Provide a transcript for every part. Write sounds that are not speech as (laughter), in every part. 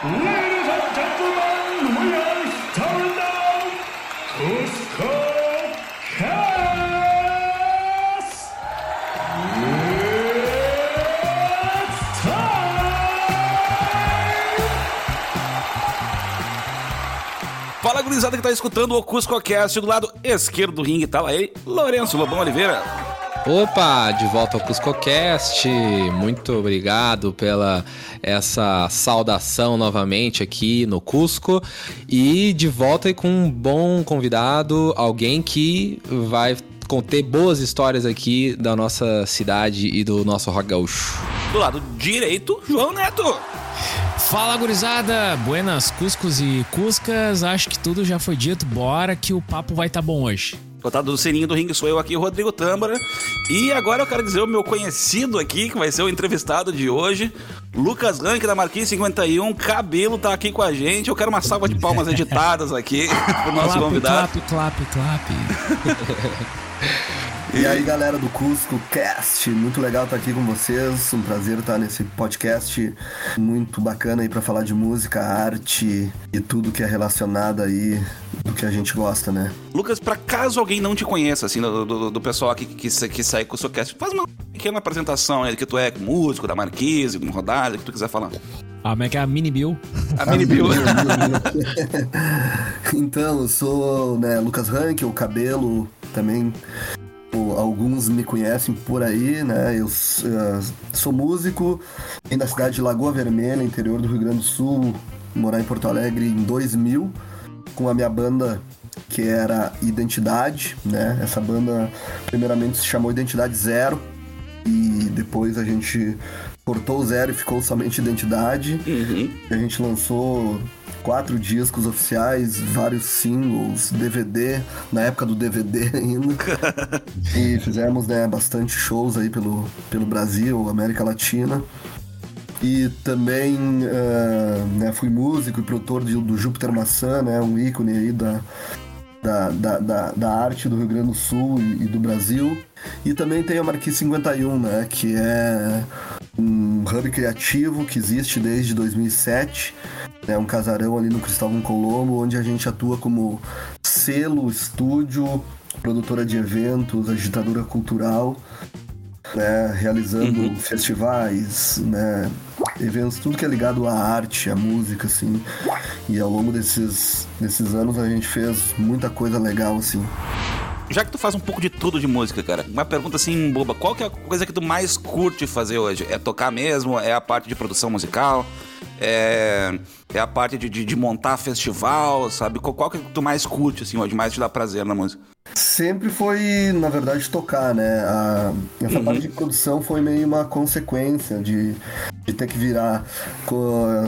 Ladies and gentlemen, we are starting now. Cusco Cast. It's time. Fala, gurizada que tá escutando o Cusco Cast do lado esquerdo do ringue, tá lá ele, Lourenço Lobão Oliveira. Opa, de volta ao CuscoCast. Muito obrigado pela essa saudação novamente aqui no Cusco e de volta com um bom convidado, alguém que vai conter boas histórias aqui da nossa cidade e do nosso rock gaúcho. Do lado direito, João Neto. Fala gurizada, buenas cuscos e cuscas, acho que tudo já foi dito, bora que o papo vai tá bom hoje. Cotado do sininho do ringue sou eu aqui, Rodrigo Tâmara. E agora eu quero dizer o meu conhecido aqui, que vai ser o entrevistado de hoje, Lucas Rank da Marquinhos 51. Cabelo tá aqui com a gente. Eu quero uma salva de palmas editadas aqui (laughs) pro nosso clap, convidado. clap, clap, clap. (laughs) E aí, galera do Cusco Cast, muito legal estar aqui com vocês. Um prazer estar nesse podcast muito bacana aí para falar de música, arte e tudo que é relacionado aí do que a gente gosta, né? Lucas, pra caso alguém não te conheça, assim, do, do, do pessoal aqui que, que, que sai com o seu cast, faz uma pequena apresentação aí, que tu é músico da Marquise, do Rodada, que tu quiser falar. Ah, como é que é a mini bill? A Mini Bill. (laughs) então, eu sou né, Lucas Rank, o cabelo também. Alguns me conhecem por aí, né? Eu eh, sou músico, vim da cidade de Lagoa Vermelha, interior do Rio Grande do Sul, morar em Porto Alegre em 2000, com a minha banda que era Identidade, né? Essa banda primeiramente se chamou Identidade Zero e depois a gente cortou o zero e ficou somente Identidade. Uhum. A gente lançou quatro discos oficiais, vários singles, DVD, na época do DVD (laughs) ainda. e fizemos né, bastante shows aí pelo, pelo Brasil, América Latina. E também eh, né, fui músico e produtor de- do Júpiter Maçã, né, um ícone aí da, da, da, da, da arte do Rio Grande do Sul e, e do Brasil. E também tem a Marquise 51, né, que é um hub criativo que existe desde 2007. É um casarão ali no Cristóvão Colombo, onde a gente atua como selo, estúdio, produtora de eventos, agitadora cultural, né, realizando festivais, né, eventos, tudo que é ligado à arte, à música, assim. E ao longo desses, desses anos a gente fez muita coisa legal, assim. Já que tu faz um pouco de tudo de música, cara, uma pergunta assim boba: qual que é a coisa que tu mais curte fazer hoje? É tocar mesmo? É a parte de produção musical? É, é a parte de, de, de montar festival, sabe? Qual, qual que tu mais curte, assim, hoje? Mais te dá prazer na música? Sempre foi, na verdade, tocar, né? A- essa parte de produção foi meio uma consequência de, de ter que virar.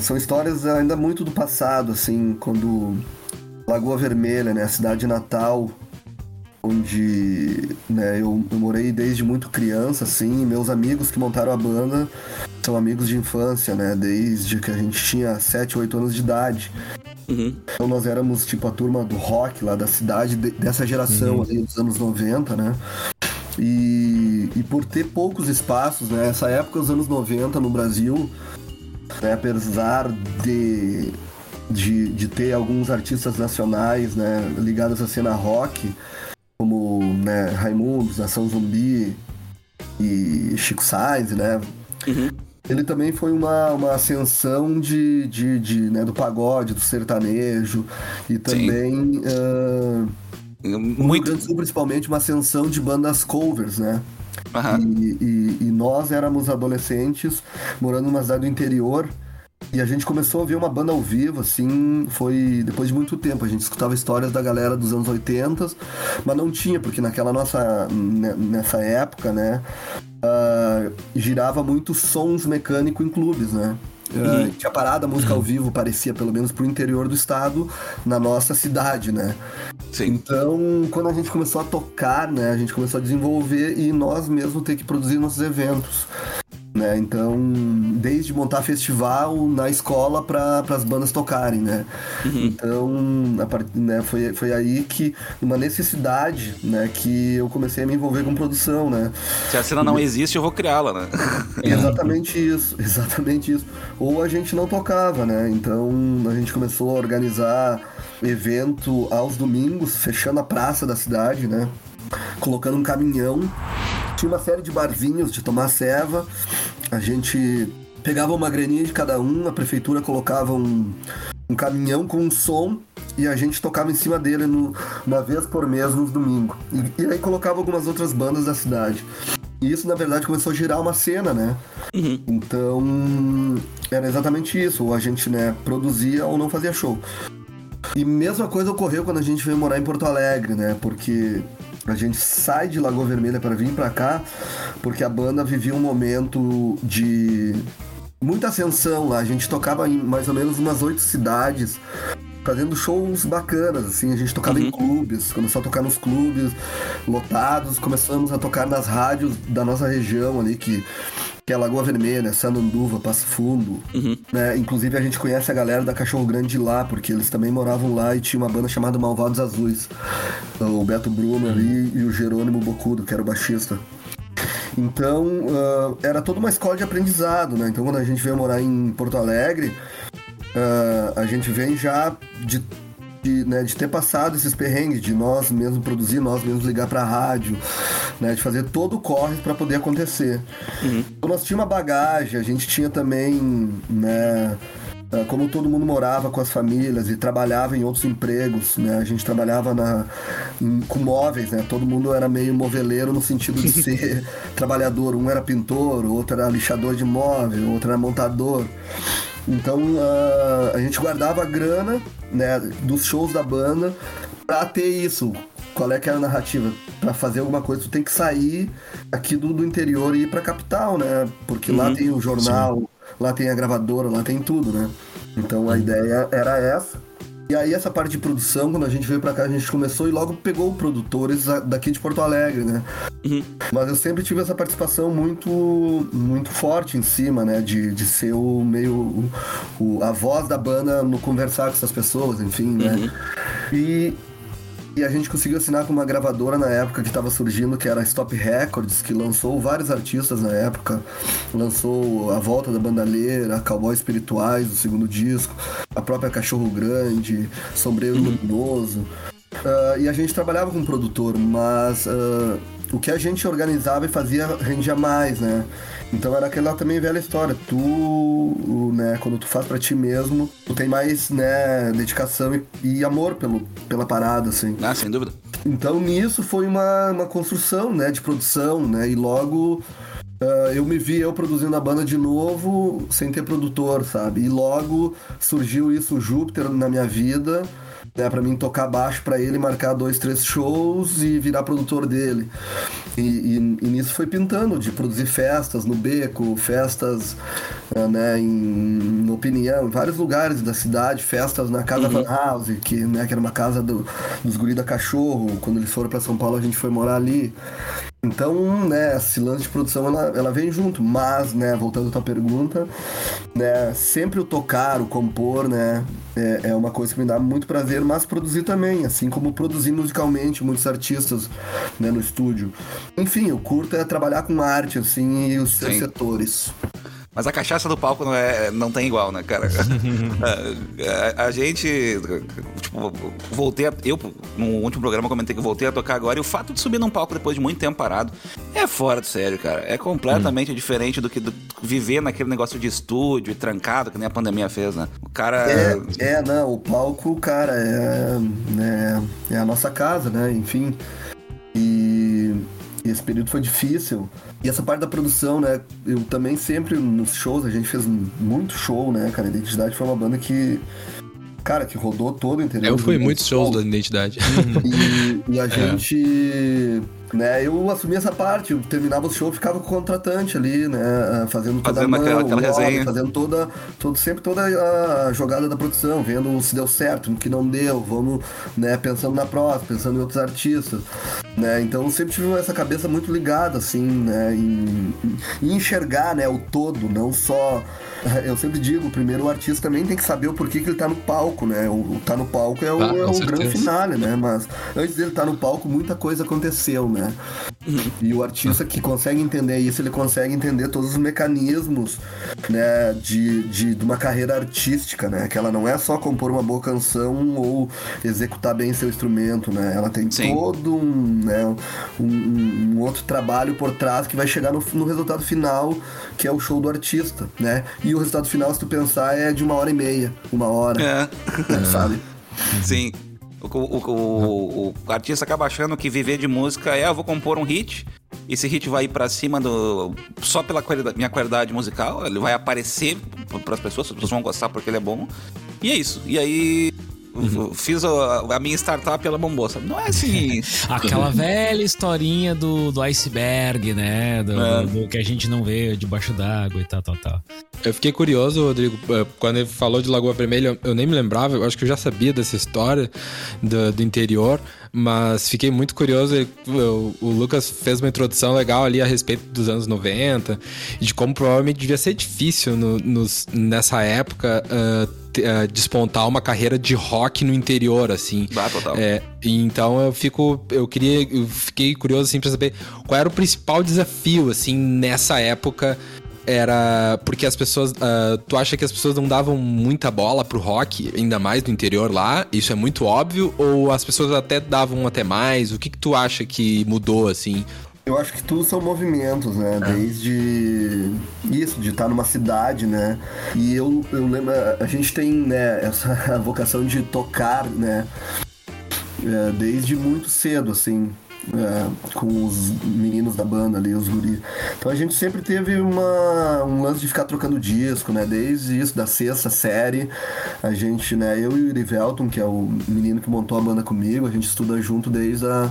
São histórias ainda muito do passado, assim, quando Lagoa Vermelha, né? A cidade natal, onde né, eu, eu morei desde muito criança, assim, e meus amigos que montaram a banda são amigos de infância, né? Desde que a gente tinha 7, 8 anos de idade. Uhum. Então nós éramos tipo a turma do rock lá da cidade, de- dessa geração ali dos anos 90, né? E, e por ter poucos espaços, né? Essa época, os anos 90 no Brasil, né? apesar de, de, de ter alguns artistas nacionais, né? Ligados à cena rock, né, Raimundos, Nação Zumbi e Chico Sainz, né? Ele também foi uma, uma ascensão de, de, de, né, do pagode, do sertanejo e também ah, Muito. Grande Sul, principalmente uma ascensão de bandas covers, né? Aham. E, e- e nós éramos adolescentes morando numa cidade do interior e a gente começou a ver uma banda ao vivo, assim, foi depois de muito tempo. A gente escutava histórias da galera dos anos 80, mas não tinha, porque naquela nossa, ne- nessa época, né, ah, girava muito sons mecânicos em clubes, né? Ah, tinha parado a música ao vivo, parecia, pelo menos pro interior do estado, na nossa cidade, né? Sim. Então, quando a gente começou a tocar, né, a gente começou a desenvolver e nós mesmos ter que produzir nossos eventos. Né? Então, desde montar festival na escola para as bandas tocarem, né? Uhum. Então, a part... né, foi, foi aí que, uma necessidade, né, que eu comecei a me envolver com produção, né? Se a cena não existe, eu vou criá-la, né? (laughs) Exatamente isso, exatamente isso. Ou a gente não tocava, né? Então, a gente começou a organizar evento aos domingos, fechando a praça da cidade, né? Colocando um caminhão tinha uma série de barzinhos de tomar ceva. A gente pegava uma graninha de cada um, a prefeitura colocava um, um caminhão com um som e a gente tocava em cima dele no, uma vez por mês nos domingos. E, e, aí colocava algumas outras bandas da cidade. E isso, na verdade, começou a girar uma cena, né? Uhum. Então, era exatamente isso. Ou a gente, né, produzia ou não fazia show. E mesma coisa ocorreu quando a gente veio morar em Porto Alegre, né? Porque a gente sai de Lagoa Vermelha para vir para cá, porque a banda vivia um momento de muita ascensão lá. A gente tocava em mais ou menos umas oito cidades, fazendo shows bacanas, assim. A gente tocava uhum. em clubes, começou a tocar nos clubes lotados, começamos a tocar nas rádios da nossa região ali, que que é Lagoa Vermelha, Sananduva, Passo Fundo. Uhum. Né? Inclusive a gente conhece a galera da Cachorro Grande de lá, porque eles também moravam lá e tinha uma banda chamada Malvados Azuis. O Beto Bruno ali e o Jerônimo Bocudo, que era o baixista. Então, uh, era toda uma escola de aprendizado, né? Então, quando a gente veio morar em Porto Alegre, uh, a gente vem já de de, né, de ter passado esses perrengues, de nós mesmos produzir, nós mesmos ligar pra rádio, né, de fazer todo o corre para poder acontecer. Uhum. Então nós tinha uma bagagem, a gente tinha também, né, ah, como todo mundo morava com as famílias e trabalhava em outros empregos, né? A gente trabalhava na, em, com móveis, né? Todo mundo era meio moveleiro no sentido de ser (laughs) trabalhador. Um era pintor, outro era lixador de móvel, outro era montador. Então uh, a gente guardava a grana né, dos shows da banda pra ter isso. Qual é que era a narrativa? Pra fazer alguma coisa, tu tem que sair aqui do, do interior e ir pra capital, né? Porque uhum, lá tem o jornal, sim. lá tem a gravadora, lá tem tudo, né? Então a ideia era essa. E aí essa parte de produção, quando a gente veio para cá, a gente começou e logo pegou produtores daqui de Porto Alegre, né? Uhum. Mas eu sempre tive essa participação muito muito forte em cima, né? De, de ser o meio o a voz da banda no conversar com essas pessoas, enfim, né? Uhum. E e a gente conseguiu assinar com uma gravadora na época que estava surgindo, que era a Stop Records, que lançou vários artistas na época. Lançou A Volta da Bandalheira, Cowboy Espirituais, o segundo disco, a própria Cachorro Grande, Sombreiro uhum. Luminoso. Uh, e a gente trabalhava com um produtor, mas uh, o que a gente organizava e fazia rendia mais, né? Então era aquela também velha história. Tu, né, quando tu faz para ti mesmo, tu tem mais, né, dedicação e, e, amor pelo, pela parada, assim. Ah, sem dúvida. Então nisso foi uma, uma construção, né, de produção, né? E logo Uh, eu me vi eu produzindo a banda de novo sem ter produtor, sabe? E logo surgiu isso, o Júpiter, na minha vida né, para mim tocar baixo para ele, marcar dois, três shows e virar produtor dele. E, e, e, nisso foi pintando, de produzir festas no Beco, festas eh, né, em, em Opinião, em vários lugares da cidade, festas na Casa uhum. Van House, que, né, que era uma casa do, dos guri da Cachorro. Quando eles foram para São Paulo, a gente foi morar ali. Então, né, esse lance de produção ela, ela vem junto, mas, né, voltando à tua pergunta, né, sempre o tocar, o compor, né, é, é, uma coisa que me dá muito prazer, mas produzir também, assim como produzir musicalmente muitos artistas, né, no estúdio. Enfim, o curto é trabalhar com arte, assim, e os seus setores. Mas a cachaça do palco não, é, não tem igual, né, cara? a, (laughs) a, a, gente. Tipo, voltei a, Eu, no último programa, comentei que voltei a tocar agora. E o fato de subir num palco depois de muito tempo parado é fora de sério, cara. É completamente hum. diferente do que do, viver naquele negócio de estúdio e trancado, que nem a pandemia fez, né? O cara. É, é não, o palco, cara, é, né, é a nossa casa, né? Enfim. E esse período foi difícil. E essa parte da produção, né? Eu também sempre nos shows, a gente fez muito show, né, cara? A Identidade foi uma banda que. Cara, que rodou todo o interior. Eu fui muitos shows da Identidade. (laughs) E, e a é. gente né? Eu assumi essa parte, eu terminava o show, ficava com o contratante ali, né? Fazendo toda fazendo a mão, aquela, aquela resenha. fazendo toda, todo, sempre toda a jogada da produção, vendo se deu certo, no que não deu, vamos, né, pensando na próxima, pensando em outros artistas. Né? Então eu sempre tive essa cabeça muito ligada, assim, né? Em, em enxergar né, o todo, não só. (laughs) Eu sempre digo, primeiro o artista também tem que saber o porquê que ele tá no palco, né? O, o tá no palco é o, Ah, é o grande finale, né? Mas antes dele estar no palco, muita coisa aconteceu, né? E o artista que consegue entender isso, ele consegue entender todos os mecanismos, né, de, de, de uma carreira artística, né? Que ela não é só compor uma boa canção ou executar bem seu instrumento, né? Ela tem Sim. todo um, né, um, um- um outro trabalho por trás que vai chegar no, no resultado final, que é o show do artista, né? E o resultado final, se tu pensar, é de uma hora e meia, uma hora, É. sabe? Sim. O, o- o- o artista acaba achando que viver de música é, eu vou compor um hit, esse hit vai ir pra cima do. só pela qualidade- minha qualidade musical, ele vai aparecer para as pessoas, as pessoas vão gostar porque ele é bom. E é isso. E aí. Eu Fiz a, a minha startup, ela bombou, sabe? Não é assim. (laughs) Aquela velha historinha do, do iceberg, né? Do, É. do- do que a gente não vê debaixo d'água e tal, tal, tal. Eu fiquei curioso, Rodrigo, eh, quando ele falou de Lagoa Vermelha, eu nem me lembrava, eu acho que eu já sabia dessa história do, do interior, mas fiquei muito curioso. O, Lucas fez uma introdução legal ali a respeito dos anos 90 e de como provavelmente devia ser difícil no- nos- nessa época eh, despontar uma carreira de rock no interior, assim. Ah, total. É, então eu fico, eu queria, eu fiquei curioso assim para saber qual era o principal desafio assim nessa época. Era porque as pessoas, ah, tu acha que as pessoas não davam muita bola pro rock, ainda mais no interior lá? Isso é muito óbvio ou as pessoas até davam até mais? O que que tu acha que mudou assim? Eu acho que tudo são movimentos, né? Desde isso, de estar numa cidade, né? E eu, eu lembro, a gente tem, né, essa (laughs) vocação de tocar, né? É, desde muito cedo, assim. É, com os meninos da banda ali, os guris. Então a gente sempre teve uma, um lance de ficar trocando disco, né? Desde isso, da sexta série, a gente, né? Eu e o Irivelton, que é o menino que montou a banda comigo, a gente estuda junto desde a,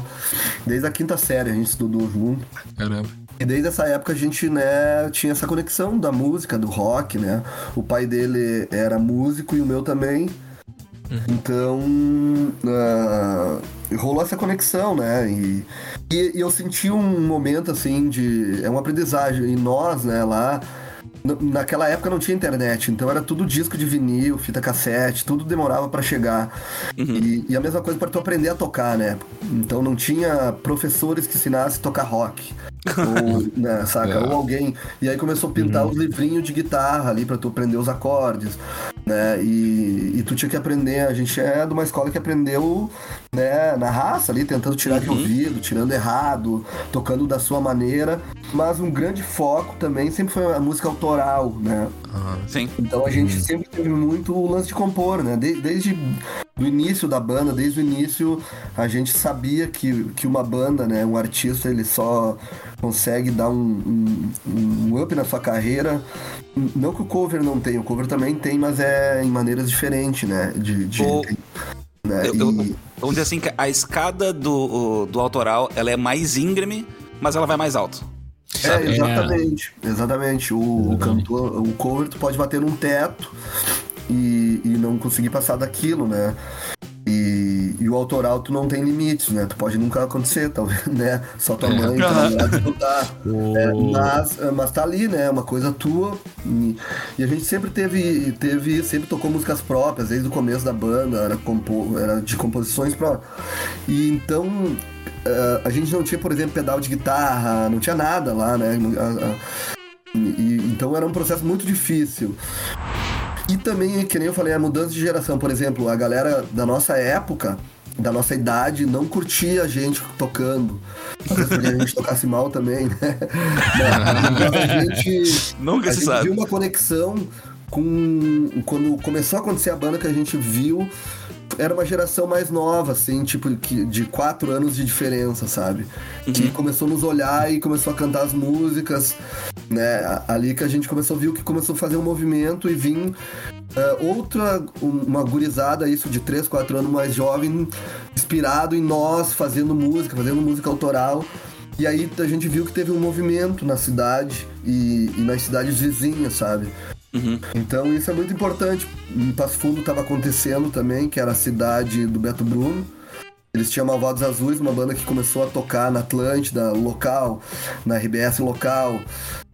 desde a quinta série, a gente estudou junto. Caramba. E desde essa época a gente, né, tinha essa conexão da música, do rock, né? O pai dele era músico e o meu também. Então, ah, rolou essa conexão, né? E, e, e eu senti um momento, assim, de... É uma aprendizagem. E nós, né, lá... Naquela época não tinha internet, então era tudo disco de vinil, fita cassete, tudo demorava pra chegar. E, e a mesma coisa para tu aprender a tocar, né? Então não tinha professores que ensinassem a tocar rock. (laughs) Ou, né, saca? É. Ou alguém. E aí começou a pintar os livrinhos de guitarra ali pra tu aprender os acordes, né? E, e tu tinha que aprender. A gente é de uma escola que aprendeu, né, na raça ali, tentando tirar de ouvido, tirando errado, tocando da sua maneira. Mas um grande foco também sempre foi a música autoral, né? Sim. Então a gente sempre teve muito o lance de compor, né? De- desde o início da banda, desde o início, a gente sabia que, que uma banda, né? Um artista, ele só consegue dar um, um, um up na sua carreira. Não que o cover não tenha, o cover também tem, mas é em maneiras diferentes, né? De, de- O- né? Eu- eu- E- vamos dizer assim que a escada do, do autoral ela é mais íngreme, mas ela vai mais alto. É, exatamente. Exatamente. O, o cantor, o cover, tu pode bater num teto e, e não conseguir passar daquilo, né? E, e o autoral tu não tem limites, né? Tu pode nunca acontecer, (laughs) talvez, né? Só tua mãe tá. (laughs) É, mas, mas tá ali, né? Uma coisa tua. E, e a gente sempre teve, teve, sempre tocou músicas próprias, desde o começo da banda, era, compo, era de composições próprias. E então eh, a gente não tinha, por exemplo, pedal de guitarra, não tinha nada lá, né? A- a- e- então era um processo muito difícil. E também, que nem eu falei, a mudança de geração, por exemplo, a galera da nossa época, da nossa idade, não curtia a gente tocando. Às vezes porque a gente tocasse mal também, né? Mas a gente, Nunca a gente sabe. viu uma conexão com. Quando começou a acontecer a banda que a gente viu, era uma geração mais nova, assim, tipo, que- de quatro anos de diferença, sabe? Que começou a nos olhar e começou a cantar as músicas, né? Ali que a gente começou a ver que começou a fazer um movimento e vir eh, outra, um- uma gurizada, isso de 3, 4 anos mais jovem, inspirado em nós, fazendo música, fazendo música autoral. E aí a gente viu que teve um movimento na cidade e, e nas cidades vizinhas, sabe? Então isso é muito importante. Em Passo Fundo estava acontecendo também, que era a cidade do Beto Bruno. Eles tinham Malvados Azuis, uma banda que começou a tocar na Atlântida, local, na RBS local.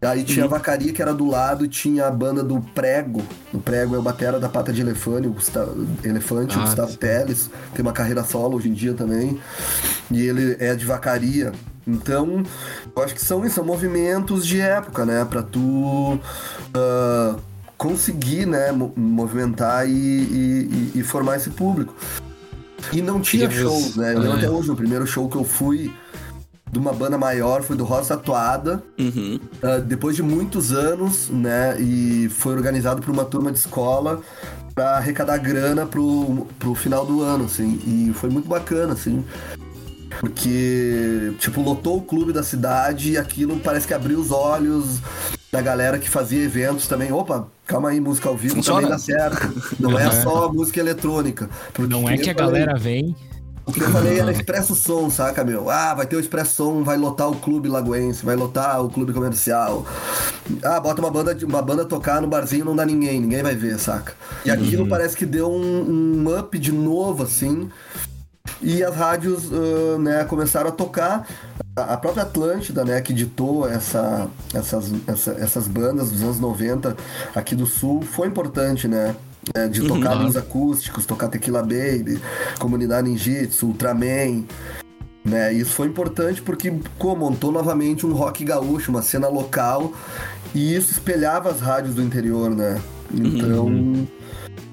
Aí tinha a Vacaria, que era do lado, e tinha a banda do Prego. O Prego é o batera da Pata de Elefante, o Gustavo, Elefante, o Ah, Gustavo Teles. Tem uma carreira solo hoje em dia também. E ele é de Vacaria. Então, eu acho que são, são movimentos de época, né? Pra tu ah, conseguir, né? mo- Movimentar e, e- e- formar esse público. E não tinha shows, né? Eu lembro É. até hoje, o primeiro show que eu fui de uma banda maior foi do Roça Atuada. Uhum. Ah, depois de muitos anos, né? E foi organizado por uma turma de escola para arrecadar grana pro, pro final do ano, assim. E foi muito bacana, assim. Porque, tipo, lotou o clube da cidade e aquilo parece que abriu os olhos da galera que fazia eventos também. Opa, calma aí, música ao vivo Funciona. também dá certo. Não é só música eletrônica. Porque, Não é que a galera vem. o que eu falei era Expresso Som, saca, meu? Ah, vai ter o Expresso Som, vai lotar o clube lagoense, vai lotar o clube comercial. Ah, bota uma banda, uma banda tocar no barzinho não dá ninguém, ninguém vai ver, saca? E aquilo parece que deu um, um up de novo, assim. E as rádios, ah, né, começaram a tocar. A própria Atlântida, né, que ditou essa, essas, essa- essas bandas dos anos 90 aqui do Sul, foi importante, né? É, de tocar nos acústicos, tocar Tequila Baby, Comunidade Ninjitsu, Ultraman. Né? Isso foi importante porque pô, montou novamente um rock gaúcho, uma cena local, e isso espelhava as rádios do interior, né? Então,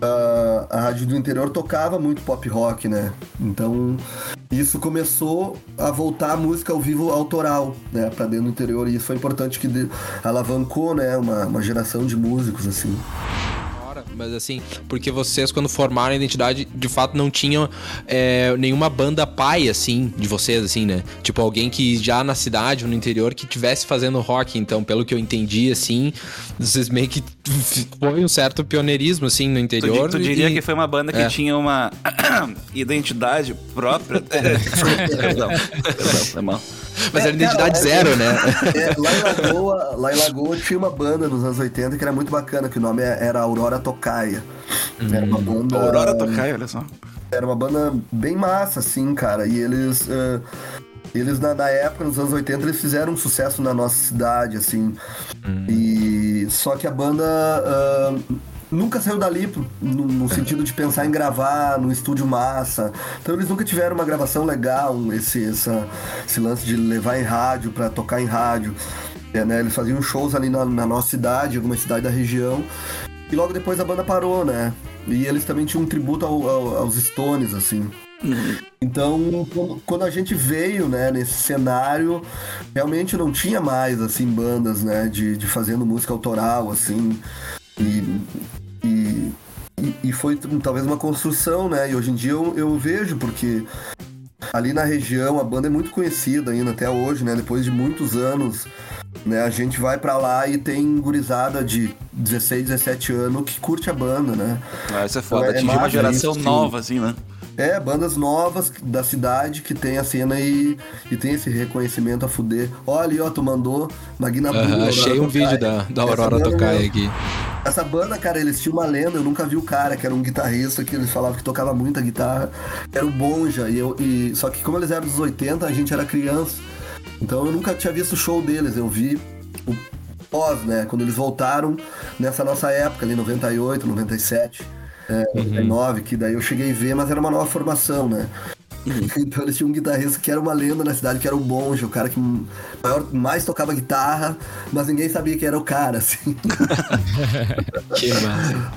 a, a rádio do interior tocava muito pop rock, né? Então, isso começou a voltar a música ao vivo autoral, né? Pra dentro do interior, e isso foi importante que alavancou, né? Uma, uma geração de músicos, assim. Mas assim, porque vocês, quando formaram a identidade, de fato não tinham é, nenhuma banda pai, assim, de vocês, assim, né? Tipo, alguém que já na cidade ou no interior que tivesse fazendo rock. Então, pelo que eu entendi, assim, vocês meio que (laughs) foi um certo pioneirismo, assim, no Tu, interior. di- tu diria e- que foi uma banda que É. tinha uma (clears throat) identidade própria. (laughs) perdão, perdão, foi mal. Mas era É, identidade cara, é- zero, né? (laughs) É, lá, em Lagoa, lá em Lagoa tinha uma banda nos anos 80 que era muito bacana, que o nome era Aurora Tocaia. Era uma banda. Aurora Tokai, olha só. Era uma banda bem massa, assim, cara. E eles. eh, eles, na, na época, nos anos 80, eles fizeram um sucesso na nossa cidade, assim. E. Só que a banda. ah, Nunca saiu dali pro- no, no sentido de pensar em gravar no estúdio massa. Então eles nunca tiveram uma gravação legal, esse, essa, esse lance de levar em rádio pra tocar em rádio. É, né? Eles faziam shows ali na, na nossa cidade, alguma cidade da região. E logo depois a banda parou, né? E eles também tinham um tributo ao- ao- aos Stones, assim. Então, quando- quando a gente veio, né, nesse cenário, realmente não tinha mais, assim, bandas, né, de, de fazendo música autoral, assim. E, e, e- e foi talvez uma construção, né? E hoje em dia eu, eu vejo, porque ali na região a banda é muito conhecida ainda até hoje, né? Depois de muitos anos, né? A gente vai pra lá e tem gurizada de 16, 17 anos que curte a banda, né? Ah, isso é foda. É Atingir uma massa geração isso, nova, assim, né? É, bandas novas da cidade que tem a cena e, e tem esse reconhecimento a fuder. Olha ali, ó, tu mandou Magna Blue. Aham, Aurora achei um vídeo da, da Aurora Tokai meu, aqui. Essa banda, cara, eles tinham uma lenda, eu nunca vi o cara, que era um guitarrista que eles falavam que tocava muita guitarra. Era o Bonja, e eu, e, só que como eles eram dos 80, a gente era criança. Então eu nunca tinha visto o show deles, eu vi o pós, né? Quando eles voltaram nessa nossa época ali, 98, 97, é, 99, que daí eu cheguei a ver, mas era uma nova formação, né? (laughs) Então eles tinham um guitarrista que era uma lenda na cidade, que era o Bonja, o cara que maior, mais tocava guitarra, mas ninguém sabia que era o cara, assim. (laughs) Que massa.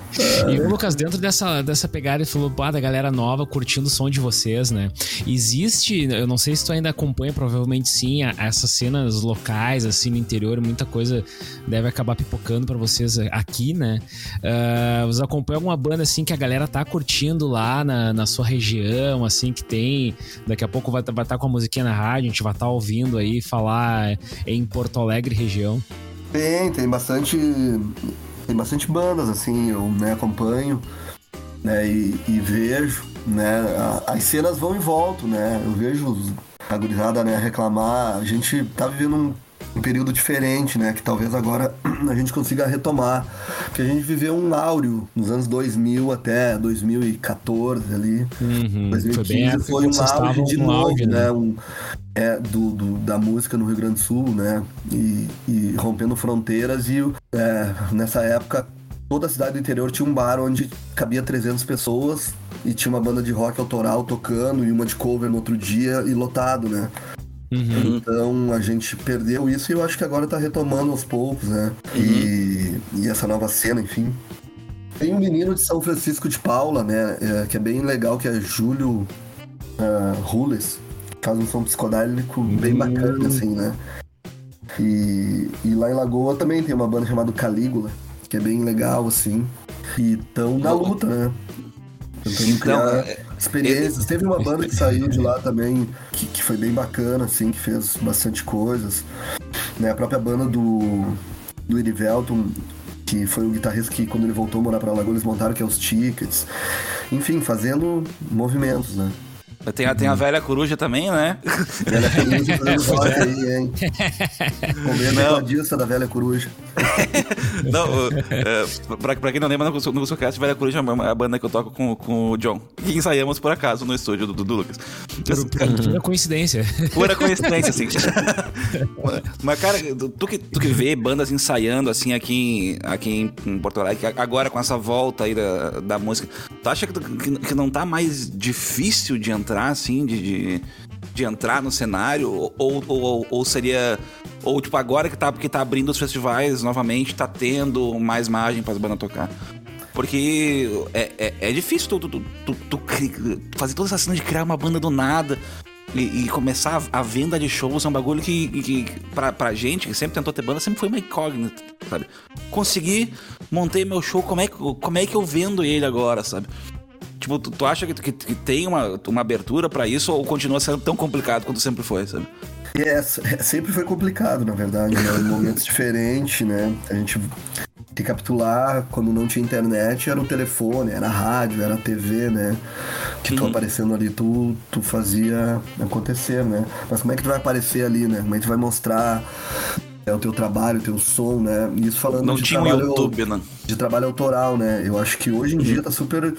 E o Lucas, dentro dessa, dessa pegada, ele falou, pá, da galera nova curtindo o som de vocês, né? Existe, eu não sei se tu ainda acompanha, provavelmente sim, a- essas cenas locais, assim, no interior, muita coisa deve acabar pipocando pra vocês aqui, né? Ah, vocês acompanham alguma banda, assim, que a galera tá curtindo lá na, na sua região, assim, que tem, daqui a pouco vai estar com a musiquinha na rádio, a gente vai estar ouvindo aí falar em Porto Alegre região. Tem, tem bastante. Tem bastante bandas, assim, eu né, acompanho né, e, e vejo, né? a- As cenas vão e voltam, né? Eu vejo a gurizada né, reclamar. A gente tá vivendo um, um período diferente, né? Que talvez agora (clears throat) a gente consiga retomar. Porque a gente viveu um áureo nos anos 2000 até 2014 ali. Uhum. 2015 Foi um auge de no novo, auge, né? né? Um, é, do, do- da música no Rio Grande do Sul, né? E, e rompendo fronteiras. E é, nessa época, toda a cidade do interior tinha um bar onde cabia 300 pessoas e tinha uma banda de rock autoral tocando e uma de cover no outro dia e lotado, né? Uhum. Então a gente perdeu isso e eu acho que agora tá retomando aos poucos, né? E, e essa nova cena, enfim. Tem um menino de São Francisco de Paula, né? é, que é bem legal, que é Júlio uh, Rules. Faz um som psicodélico bem bacana, assim, né? E, e lá em Lagoa também tem uma banda chamada Calígula, que é bem legal, assim. E estão na luta, né? Tentando Então, criar é- experiências. Teve uma banda que saiu de lá também, que, que foi bem bacana, assim, que fez bastante coisas. Né? A própria banda do, do Erivelton, que foi o guitarrista que, quando ele voltou a morar pra Lagoa, eles montaram, que é os Tickets. Enfim, fazendo movimentos, né? Tem a, tem a velha coruja também, né? Velha Coruja fazendo (laughs) rock aí, hein? (laughs) Comendo Não. todista da Velha Coruja. (laughs) Não, uh, uh, pra, pra quem não lembra, no CuscoCast, Velha Coruja é a banda que eu toco com, com o John. E ensaiamos por acaso no estúdio do, do, do Lucas. Pura coincidência. Pura coincidência, (laughs) assim. (laughs) Mas, cara, tu que, tu que vê bandas ensaiando, assim, aqui, em- aqui em- Porto Alegre, agora com essa volta aí da, da música, tu acha que, que, que não tá mais difícil de entrar, assim, de, de, de entrar no cenário? Ou, ou, ou seria... Ou, tipo, agora que tá, que tá abrindo os festivais novamente, tá tendo mais margem para as bandas tocar? Porque é, é, é difícil tu, tu, tu, tu- fazer toda essa cena de criar uma banda do nada e, e começar a, a venda de shows é um bagulho que, que pra, pra gente, que sempre tentou ter banda, sempre foi uma incógnita, sabe? Consegui, montei meu show, como é como é que eu vendo ele agora, sabe? Tipo, tu, tu acha que, que, que tem uma, uma abertura pra isso ou continua sendo tão complicado quanto sempre foi, sabe? É, é, sempre foi complicado, na verdade, né? Em momentos diferentes, né? A gente recapitular, quando não tinha internet, era o telefone, era a rádio, era a TV, né? Que tu aparecendo ali, tu, tu fazia acontecer, né? Mas como é que tu vai aparecer ali, né? Como é que tu vai mostrar é, o teu trabalho, o teu som, né? Isso falando Não de tinha trabalho, YouTube, né? de trabalho autoral, né? Eu acho que hoje em dia tá super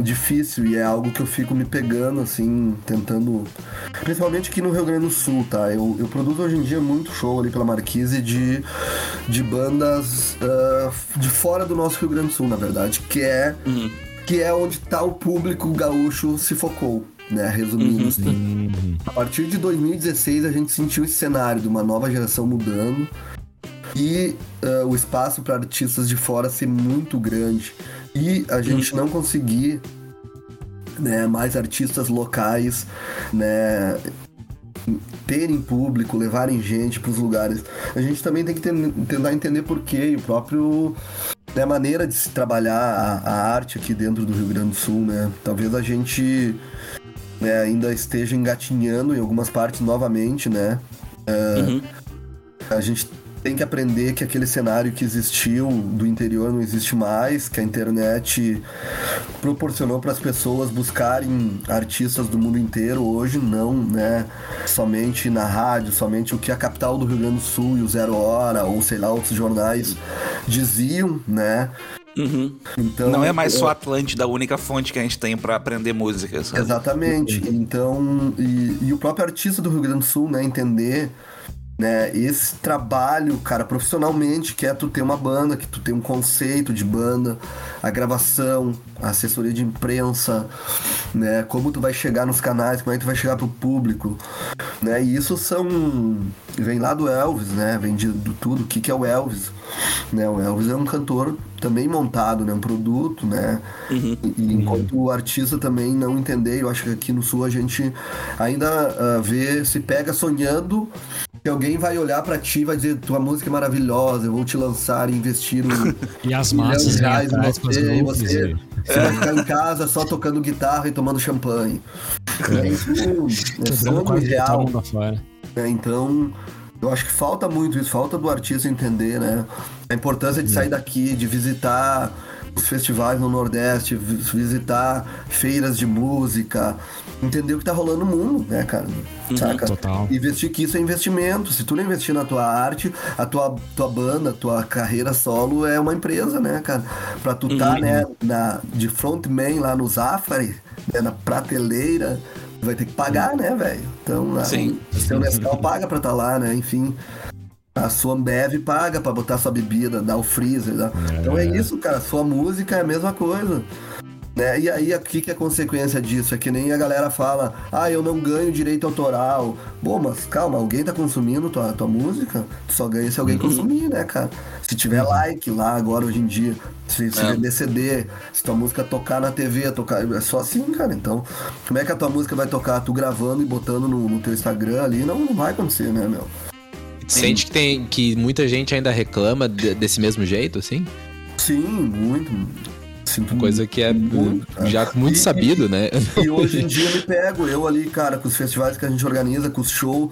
difícil e é algo que eu fico me pegando, assim, tentando. Principalmente aqui no Rio Grande do Sul, tá? Eu, eu produzo hoje em dia muito show ali pela Marquise de, de bandas ah, de fora do nosso Rio Grande do Sul, na verdade, que é, que é onde tá o público gaúcho se focou. Né, resumindo, assim. A partir de 2016 a gente sentiu esse cenário de uma nova geração mudando e ah, o espaço para artistas de fora ser muito grande e a gente não conseguir né, mais artistas locais né, terem público, levarem gente para os lugares. A gente também tem que ten- tentar entender por quê e o próprio né, a maneira de se trabalhar a, a arte aqui dentro do Rio Grande do Sul, né? Talvez a gente né, ainda esteja engatinhando em algumas partes novamente, né? A gente tem que aprender que aquele cenário que existiu do interior não existe mais, que a internet proporcionou para as pessoas buscarem artistas do mundo inteiro hoje, não, né, somente na rádio, somente o que a capital do Rio Grande do Sul e o Zero Hora ou sei lá outros jornais diziam, né? Então Não é mais eu- só Atlântida a única fonte que a gente tem pra aprender música, sabe? Exatamente. Então, e, e o próprio artista do Rio Grande do Sul, né, entender né, esse trabalho, cara, profissionalmente, que é tu ter uma banda, que tu tem um conceito de banda, a gravação, a assessoria de imprensa, né, como tu vai chegar nos canais, como é que tu vai chegar pro público, né, e isso são, vem lá do Elvis, né, vem de, do tudo, o que que é o Elvis, né, o Elvis é um cantor também montado, né, um produto, né, e, e enquanto o artista também não entender, eu acho que aqui no Sul a gente ainda ah, vê, se pega sonhando que alguém vai olhar pra ti e vai dizer tua música é maravilhosa, eu vou te lançar e investir um (laughs) E as massas de vêm reais em você, e você, você vai ficar em casa só tocando guitarra e tomando champanhe. É, isso é (laughs) quase todo real. né? Então, eu acho que falta muito isso, falta do artista entender, né? A importância de sair daqui, de visitar os festivais no Nordeste, vi- visitar feiras de música, entender o que tá rolando no mundo, né, cara? Saca? total. Investir que isso é investimento. Se tu não investir na tua arte, a tua, tua banda, tua carreira solo é uma empresa, né, cara? Pra tu tá, né, na, de frontman lá no Zafari, né, na prateleira, vai ter que pagar, né, velho? Então, a- Sim. o seu Nescau paga pra estar lá, né? Enfim. A sua Ambev paga pra botar sua bebida, dar o freezer. dá- Então é isso, cara. Sua música é a mesma coisa. Né? E aí, o que, que é consequência disso? É que nem a galera fala, ah, eu não ganho direito autoral. Bom, mas calma, alguém tá consumindo tua, tua música? Tu só ganha se alguém consumir, né, cara? Se tiver like lá agora, hoje em dia, se, se É. vender CD, se tua música tocar na TV, tocar. É só assim, cara. Então, como é que a tua música vai tocar? Tu gravando e botando no, no teu Instagram ali, não, não vai acontecer, né, meu? Sente que tem que muita gente ainda reclama de- desse mesmo jeito, assim? Sim, muito. Sinto Coisa que é muito, já muito E- sabido, né? E hoje em dia eu me pego, eu ali, cara, com os festivais que a gente organiza, com os shows.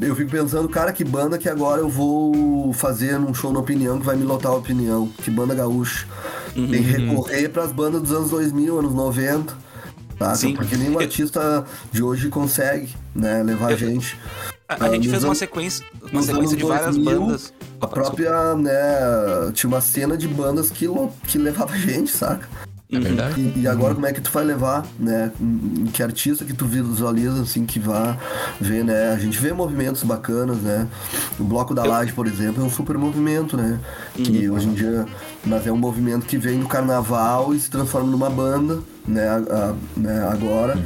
Eu fico pensando, cara, que banda que agora eu vou fazer num show na opinião que vai me lotar a opinião. Que banda gaúcha. Tem que recorrer pras bandas dos anos 2000, anos 90. Tá? Porque nenhum artista de hoje consegue, né, levar a gente. A, a gente fez uma sequência, uma sequência de várias 2000, bandas. A própria, né, tinha uma cena de bandas que, que levava (laughs) gente, saca? É verdade. E, e agora como é que tu vai levar, né? Que artista que tu visualiza, assim, que vá ver, né? A gente vê movimentos bacanas, né? O Bloco da Laje, por exemplo, é um super movimento, né? Que hoje em dia, mas é um movimento que vem do carnaval e se transforma numa banda, né? A- a- né? Agora.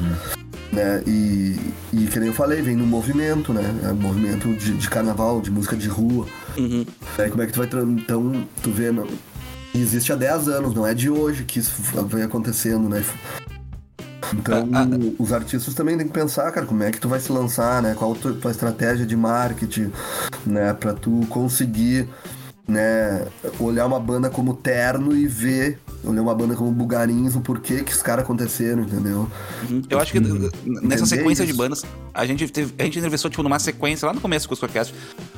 Né? E, e que nem eu falei, vem no movimento, né? É um movimento de, de carnaval, de música de rua. Uhum. Aí como é que tu vai. Então, tu vê, não, existe há 10 anos, não é de hoje que isso vem acontecendo, né? Então, Ah, os artistas também têm que pensar, cara, como é que tu vai se lançar, né? Qual a tua, tua estratégia de marketing, né? Pra tu conseguir, né? Olhar uma banda como terno e ver, olhar uma banda como Bugarins, o porquê que os caras aconteceram, entendeu? Uhum. Eu acho que nessa Entender sequência de isso. bandas, a gente, teve, a gente entrevistou, tipo, numa sequência, lá no começo do Cuscocast,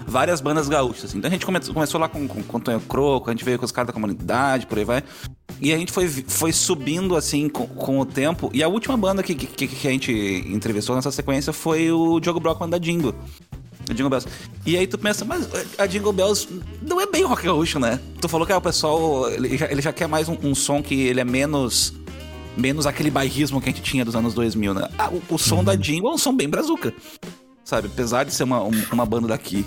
várias bandas gaúchas, assim. Então a gente come- começou lá com, com, com o Tonho Croco, a gente veio com os caras da comunidade, por aí vai. E a gente foi, foi subindo, assim, com, com o tempo. E a última banda que, que, que a gente entrevistou nessa sequência foi o Diogo Brockman da Jingo. Jingle Bells. E aí tu pensa, mas a Jingle Bells não é bem rock gaúcho, né? Tu falou que ah, o pessoal, ele já, ele já quer mais um, um som que ele é menos menos aquele bairrismo que a gente tinha dos anos 2000, né? Ah, o, o som da Jingle é um som bem brazuca, sabe? Apesar de ser uma, um- uma banda daqui,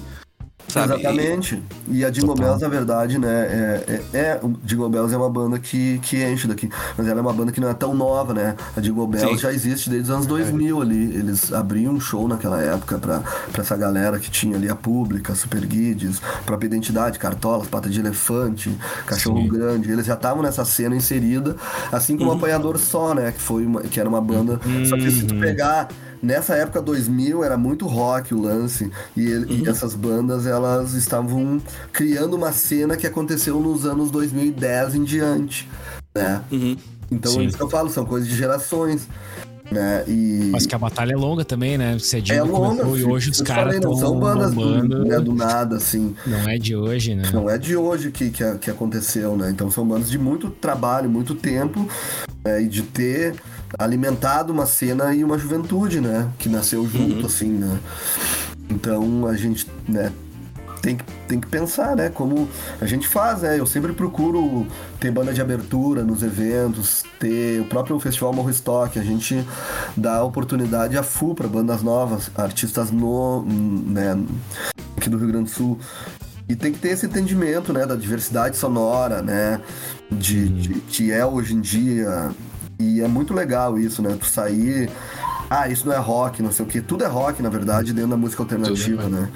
sabe? Exatamente. E a Jingle Bells, na verdade, né, é, é, é- Jingle Bells é uma banda que, que enche daqui, mas ela é uma banda que não é tão nova, né? A Jingle Bells Sim. já existe desde os anos 2000 ali. Eles abriam um show naquela época pra, pra essa galera que tinha ali a Pública, Super Guides, Própria Identidade, Cartolas, Pata de Elefante, Cachorro Sim. Grande. Eles já estavam nessa cena inserida, assim como o Apanhador Só, né? Que, foi uma- que era uma banda. Só que se tu pegar Nessa época 2000 era muito rock o lance e, ele- e essas bandas elas estavam criando uma cena que aconteceu nos anos 2010 em diante, né? Uhum. Então Sim. é isso que eu falo, são coisas de gerações, né? E Mas que a batalha é longa também, né? Você é Jingle longa, começou e hoje os caras não são bandas do, né, do nada assim. Não é de hoje, né? Não é de hoje que, que, que aconteceu, né? Então são bandas de muito trabalho, muito tempo, né? e de ter alimentado uma cena e uma juventude, né? Que nasceu junto, assim, né? Então a gente, né? Tem que, tem que pensar, né? Como a gente faz, né? Eu sempre procuro ter banda de abertura nos eventos, ter o próprio Festival Morro Stock, a gente dá oportunidade a full para bandas novas, artistas no, né, aqui do Rio Grande do Sul. E tem que ter esse entendimento, né, da diversidade sonora, né, de, de- que é hoje em dia. E é muito legal isso, né, tu sair, ah, isso não é rock, não sei o que, tudo é rock, na verdade, dentro da música alternativa, né.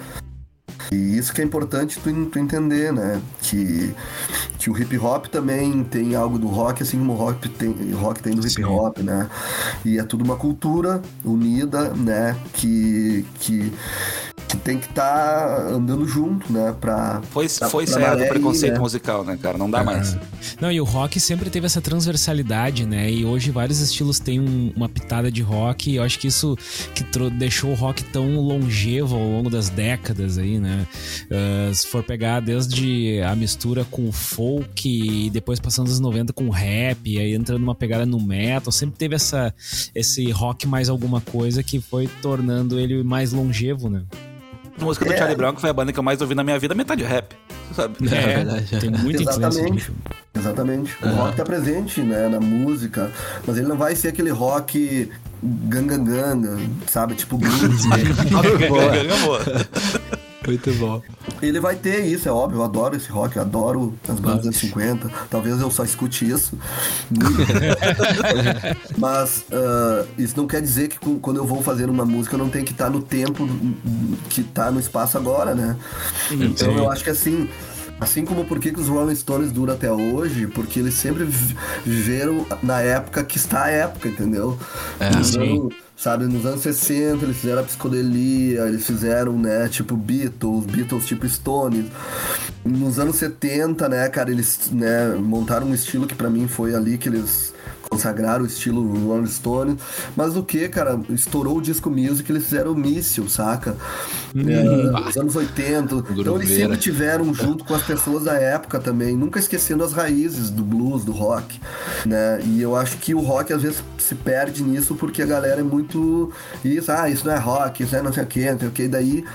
E isso que é importante tu, tu entender, né, que, que o hip hop também tem algo do rock, assim como o rock tem, rock tem do hip hop, né, e é tudo uma cultura unida, né, que... que que tem que estar andando junto, né? Pra, Foi, pra- foi pra certo maré o ir, preconceito né? musical, né, cara? Não dá mais. Não, e o rock sempre teve essa transversalidade, né? E hoje vários estilos têm um- uma pitada de rock. E eu acho que isso que deixou o rock tão longevo ao longo das décadas aí, né? Ah, se for pegar desde a mistura com o folk e depois passando dos 90 com o rap, e aí entrando numa pegada no metal, sempre teve essa, esse rock mais alguma coisa que foi tornando ele mais longevo, né? A música do É. Charlie Brown, que foi a banda que eu mais ouvi na minha vida, metade rap. Sabe? É verdade. tem muita. Exatamente. Exatamente. O rock tá presente, né, na música, mas ele não vai ser aquele rock ganganganga, sabe? Tipo (laughs) blues. Boa. (laughs) Muito bom. ele vai ter isso, é óbvio. Eu adoro esse rock, eu adoro as bandas dos anos 50. Talvez eu só escute isso. (laughs) mas ah, isso não quer dizer que quando eu vou fazer uma música eu não tenho que estar no tempo que tá no espaço agora, né? Então eu acho que assim. Assim como por que que os Rolling Stones duram até hoje, porque eles sempre vi- viveram na época que está a época, entendeu? nos sim. Sabe, nos anos 60 eles fizeram a psicodelia, eles fizeram, né, tipo Beatles, Beatles tipo Stones. Nos anos 70, né, cara, eles, né, montaram um estilo que pra mim foi ali que eles consagraram o estilo Rolling Stones. Mas o que, cara, estourou o disco music, eles fizeram o Míssil, saca? É, nos anos 80. Então eles sempre tiveram junto com as pessoas da época também, nunca esquecendo as raízes do blues, do rock, né? E eu acho que o rock às vezes se perde nisso porque a galera é muito isso, ah, isso não é rock, isso é não sei o que, não sei o que, e daí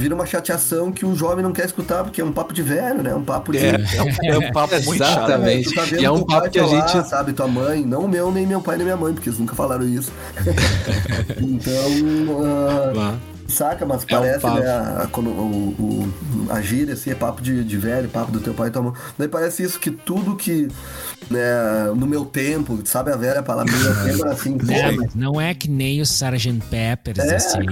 vira uma chateação que o jovem não quer escutar porque é um papo de velho, né? Um papo de É, é um, é um (laughs) papo muito chato. Exatamente. Tu tá vendo E é um papo que a falar, gente- sabe, tua mãe, não o meu, nem meu pai, nem minha mãe, porque eles nunca falaram isso. (laughs) então, Vá. Saca, mas É um parece, papo. né, a, quando o, o- a gíria, assim, é papo de, de velho, papo do teu pai e tua mãe. Daí parece isso, que tudo que, né, no meu tempo, sabe a velha palavra, no meu tempo era (laughs) assim, É, mas não é que nem o Sgt. Peppers, É, assim. (laughs)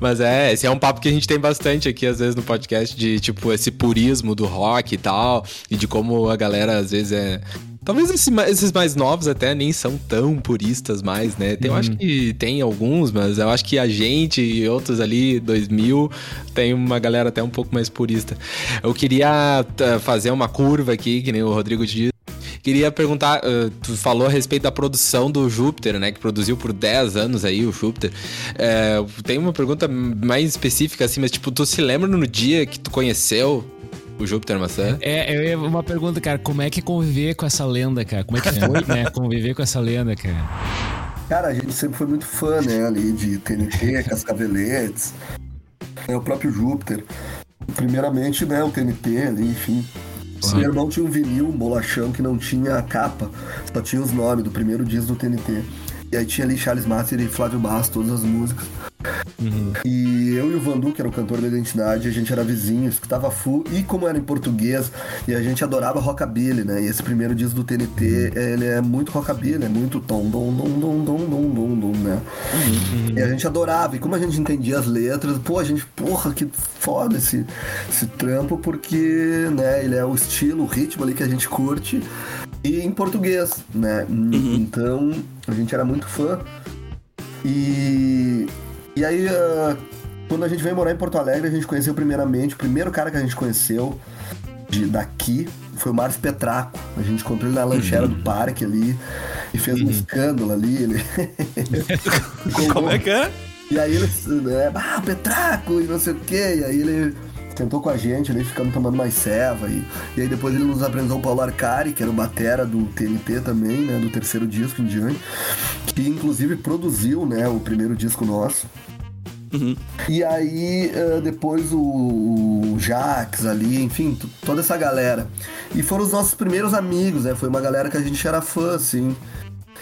Mas é, esse é um papo que a gente tem bastante aqui, às vezes, no podcast, de tipo, esse purismo do rock e tal, e de como a galera, às vezes, é. Talvez esses mais novos até nem são tão puristas mais, né? Tem- Eu acho que tem alguns, mas eu acho que a gente e outros ali, 2000, tem uma galera até um pouco mais purista. Eu queria tá, fazer uma curva aqui, que nem o Rodrigo disse. Queria perguntar, eh, tu falou a respeito da produção do Júpiter, né? Que produziu por 10 anos aí o Júpiter. Eh, tem uma pergunta mais específica, assim, mas tipo, tu se lembra no dia que tu conheceu o Júpiter Maçã? É, eu ia uma pergunta, cara, como é que é conviver com essa lenda, cara? Como é que foi, né, conviver com essa lenda, cara? Cara, a gente sempre foi muito fã, né, ali de TNT, Cascaveletes, né, o próprio Júpiter. Primeiramente, né, o TNT ali, enfim. Meu irmão tinha um vinil, um bolachão que não tinha capa, só tinha os nomes do primeiro disco do TNT. E aí tinha ali Charles Master e Flávio Bass, todas as músicas. E eu e o Vandu, que era o cantor da identidade, a gente era vizinho, escutava full, e como era em português, e a gente adorava rockabilly, né? E esse primeiro disco do TNT, ele é muito rockabilly, é muito tom, dom, dom, dom, dom, dom, dom, dom, né? E a gente adorava, e como a gente entendia as letras, pô, a gente, porra, que foda esse, esse trampo, porque, né, ele é o estilo, o ritmo ali que a gente curte, e em português, né? Então, a gente era muito fã. E, e aí, ah, quando a gente veio morar em Porto Alegre, a gente conheceu primeiramente, o primeiro cara que a gente conheceu de, daqui foi o Márcio Petraco. A gente encontrou ele na lanchera do parque ali e fez um escândalo ali. Ele... (laughs) Como é que é? E aí ele, né, ah, Petraco e não sei o que, e aí ele tentou com a gente, ali ficamos tomando mais ceva, e, e aí depois ele nos apresentou o Paulo Arcari, que era o batera do TNT também, né, do terceiro disco em diante, que inclusive produziu, né, o primeiro disco nosso. E aí, eh, depois o, o Jax ali, enfim, toda essa galera. E foram os nossos primeiros amigos, né? Foi uma galera que a gente era fã, assim.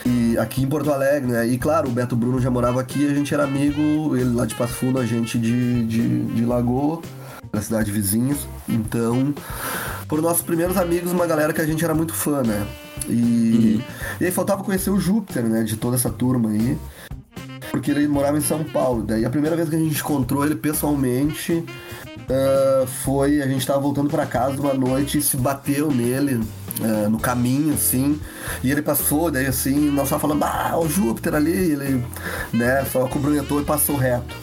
E aqui em Porto Alegre, né? E claro, o Beto Bruno já morava aqui, a gente era amigo, ele lá de Passo Fundo, a gente de, de, de Lagoa, da cidade vizinha. Então, foram nossos primeiros amigos, uma galera que a gente era muito fã, né? E, e aí faltava conhecer o Júpiter, né? De toda essa turma aí. Porque ele morava em São Paulo. Daí a primeira vez que a gente encontrou ele pessoalmente ah, foi. A gente tava voltando pra casa uma noite e se bateu nele. ah, no caminho, assim, e ele passou, daí assim, nós só falando, ah, o Júpiter ali, ele, né, só cumprimentou e passou reto.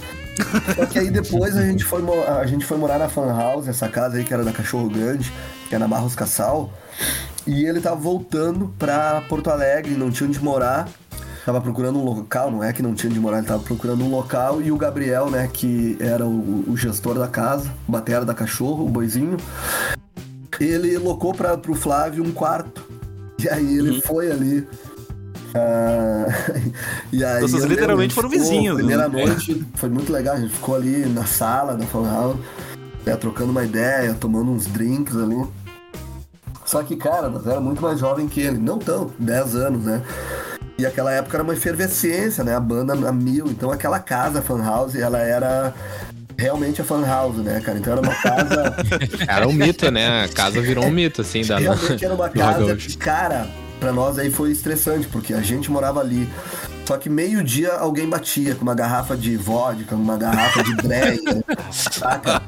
Só que aí depois a gente, foi, a gente foi morar na Fan House, essa casa aí que era da Cachorro Grande, que é na Barros Cassal. E ele tava voltando pra Porto Alegre, não tinha onde morar. Tava procurando um local, não é que não tinha onde morar, ele tava procurando um local. E o Gabriel, né, que era o, o gestor da casa, o batera da Cachorro, o boizinho, ele locou pra, pro Flávio um quarto. E aí ele foi ali. Ah, (laughs) e aí Vocês eu lembro, literalmente foram ficou, vizinhos, Primeira né? noite foi muito legal, a gente ficou ali na sala da Fan House, né, trocando uma ideia, tomando uns drinks ali. Só que, cara, nós era muito mais jovem que ele, não tão, 10 anos, né? E aquela época era uma efervescência, né? A banda a mil, então aquela casa, a Fan House, ela era realmente a Fan House, né, cara? Então era uma casa (laughs) Era um mito, né? A casa virou um mito, assim, (laughs) da Realmente era uma casa cara, pra nós aí foi estressante, porque a gente morava ali. Só que meio-dia alguém batia com uma garrafa de vodka, uma garrafa de breja, (laughs) saca?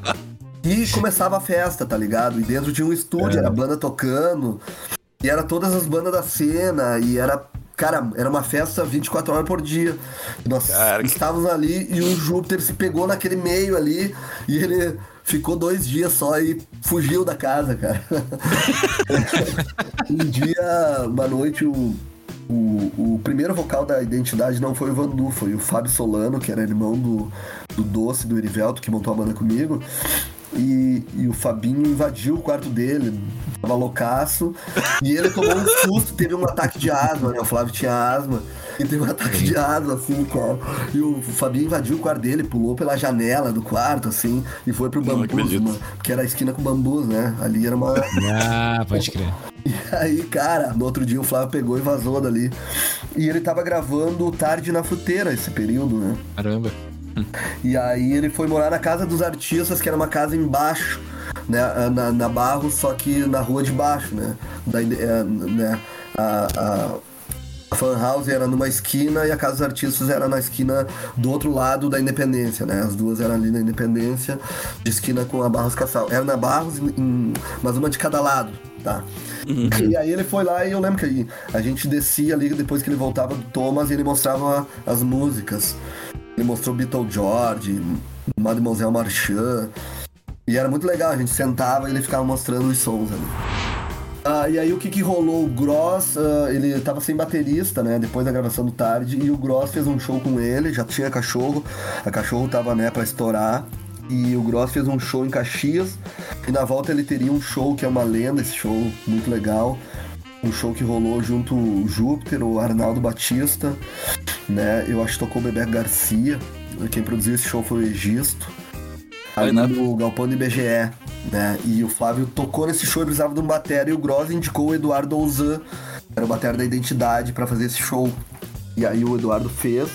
E começava a festa, tá ligado? E dentro tinha um estúdio, era banda tocando, e era todas as bandas da cena, e era. Cara, era uma festa 24 horas por dia. Nós Cara, estávamos ali e o Júpiter se pegou naquele meio ali e ele ficou dois dias só e fugiu da casa, cara. (laughs) um dia, uma noite, o, o, o primeiro vocal da identidade não foi o Vandu, foi o Fábio Solano, que era irmão do, do Doce, do Erivelto, que montou a banda comigo. E, e o Fabinho invadiu o quarto dele, tava loucaço, e ele tomou um susto, teve um ataque de asma, né? O Flávio tinha asma, e teve um ataque de asma, assim, cara. E o Fabinho invadiu o quarto dele, pulou pela janela do quarto, assim, e foi pro bambus, acredito. mano, porque era a esquina com bambus, né? Ali era uma. Ah, pode crer. E aí, cara, no outro dia o Flávio pegou e vazou dali. E ele tava gravando Tarde na Fruteira esse período, né? Caramba. (laughs) E aí ele foi morar na casa dos artistas, que era uma casa embaixo, né? Na, na Barro, só que na rua de baixo, né? Da, é, né? A, a, a Fan House era numa esquina e a Casa dos Artistas era na esquina do outro lado da Independência, né? As duas eram ali na Independência, de esquina com a Barros Cassal. Era na Barros, em- mas uma de cada lado, tá? E aí ele foi lá e eu lembro que a gente descia ali depois que ele voltava do Thomas e ele mostrava as músicas. Ele mostrou Beatle George, Mademoiselle Marchand. E era muito legal, a gente sentava e ele ficava mostrando os sons ali. Ah, e aí o que que rolou? O Gross, ah, ele tava sem baterista, né? Depois da gravação do tarde, e o Gross fez um show com ele, já tinha cachorro, a cachorro tava, né, pra estourar. E o Gross fez um show em Caxias, e na volta ele teria um show que é uma lenda, esse show muito legal. Um show que rolou junto o Júpiter, o Arnaldo Batista, né? Eu acho que tocou o Bebeto Garcia. Quem produziu esse show foi o Egisto. Aí, né? no Galpão do IBGE, né? E o Flávio tocou nesse show e precisava de um batera e o Gross indicou o Eduardo Ouzan, era o batera da Identidade, pra fazer esse show. E aí o Eduardo fez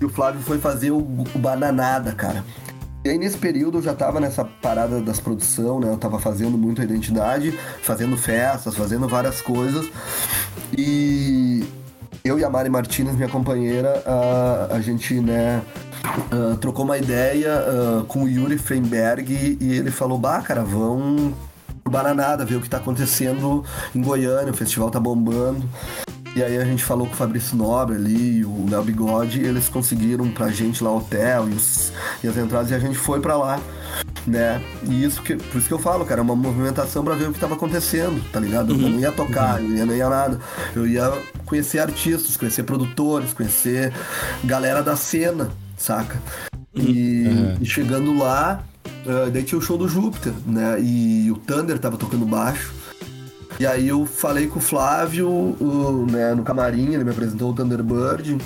e o Flávio foi fazer o, o Bananada, cara. E aí nesse período eu já tava nessa parada das produção, né? Eu tava fazendo muito a identidade, fazendo festas, fazendo várias coisas. E eu e a Mari Martinez, minha companheira, a, a gente, né, ah, trocou uma ideia ah, com o Yuri Feinberg e ele falou, bah, cara, vão pro Bananada, ver o que tá acontecendo em Goiânia, o festival tá bombando. E aí a gente falou com o Fabrício Nobre ali, o Léo Bigode, e eles conseguiram pra gente lá o hotel e, os- e as entradas e a gente foi pra lá, né? E isso que, por isso que eu falo, cara, é uma movimentação pra ver o que tava acontecendo, tá ligado? Eu não ia tocar, eu ia, não ia nada. Eu ia conhecer artistas, conhecer produtores, conhecer galera da cena, saca? E, e chegando lá, eh, daí tinha o show do Júpiter, né? E o Thunder tava tocando baixo. E aí eu falei com o Flávio o- né, no camarim, ele me apresentou o Thunderbird.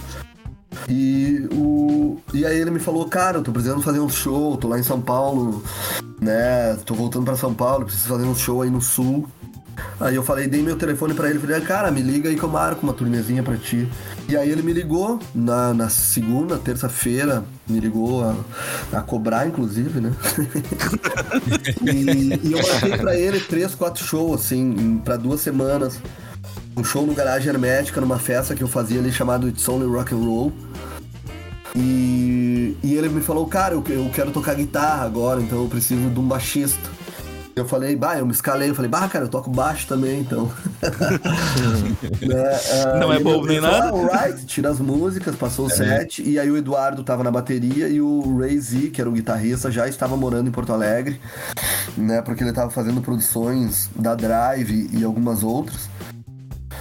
E, o, e aí ele me falou, cara, eu tô precisando fazer um show, tô lá em São Paulo, né? Tô voltando pra São Paulo, preciso fazer um show aí no sul. Aí eu falei, dei meu telefone pra ele, falei, cara, me liga aí que eu marco uma turnezinha pra ti. E aí ele me ligou na, na segunda, terça-feira, me ligou a, a cobrar, inclusive, né? (laughs) e, e eu marquei pra ele três, quatro shows, assim, pra duas semanas. Um show no Garagem Hermética, numa festa que eu fazia ali chamado It's Only Rock and Roll. E, e ele me falou, cara, eu, eu quero tocar guitarra agora, então eu preciso de um baixista. Eu falei, bah, eu me escalei, eu falei, bah, cara, eu toco baixo também, então. (laughs) né, uh, Não é bobo nem nada. Falou, Alright, tira as músicas, passou o set, e aí o Eduardo tava na bateria e o Ray Z, que era o guitarrista, já estava morando em Porto Alegre, né, porque ele tava fazendo produções da Drive e algumas outras.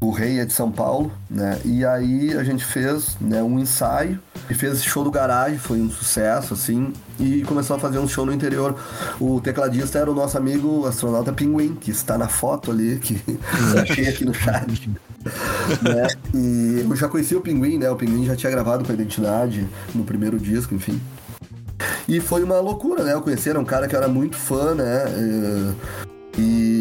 O Rei é de São Paulo, né? E aí a gente fez né, um ensaio e fez esse show do garagem, foi um sucesso, assim, e começou a fazer um show no interior. O tecladista era o nosso amigo astronauta Pinguim, que está na foto ali, que (laughs) achei aqui no chat. né? E eu já conhecia o Pinguim, né? O Pinguim já tinha gravado com a Identidade no primeiro disco, enfim. E foi uma loucura, né? Eu conheci, era um cara que eu era muito fã, né? E,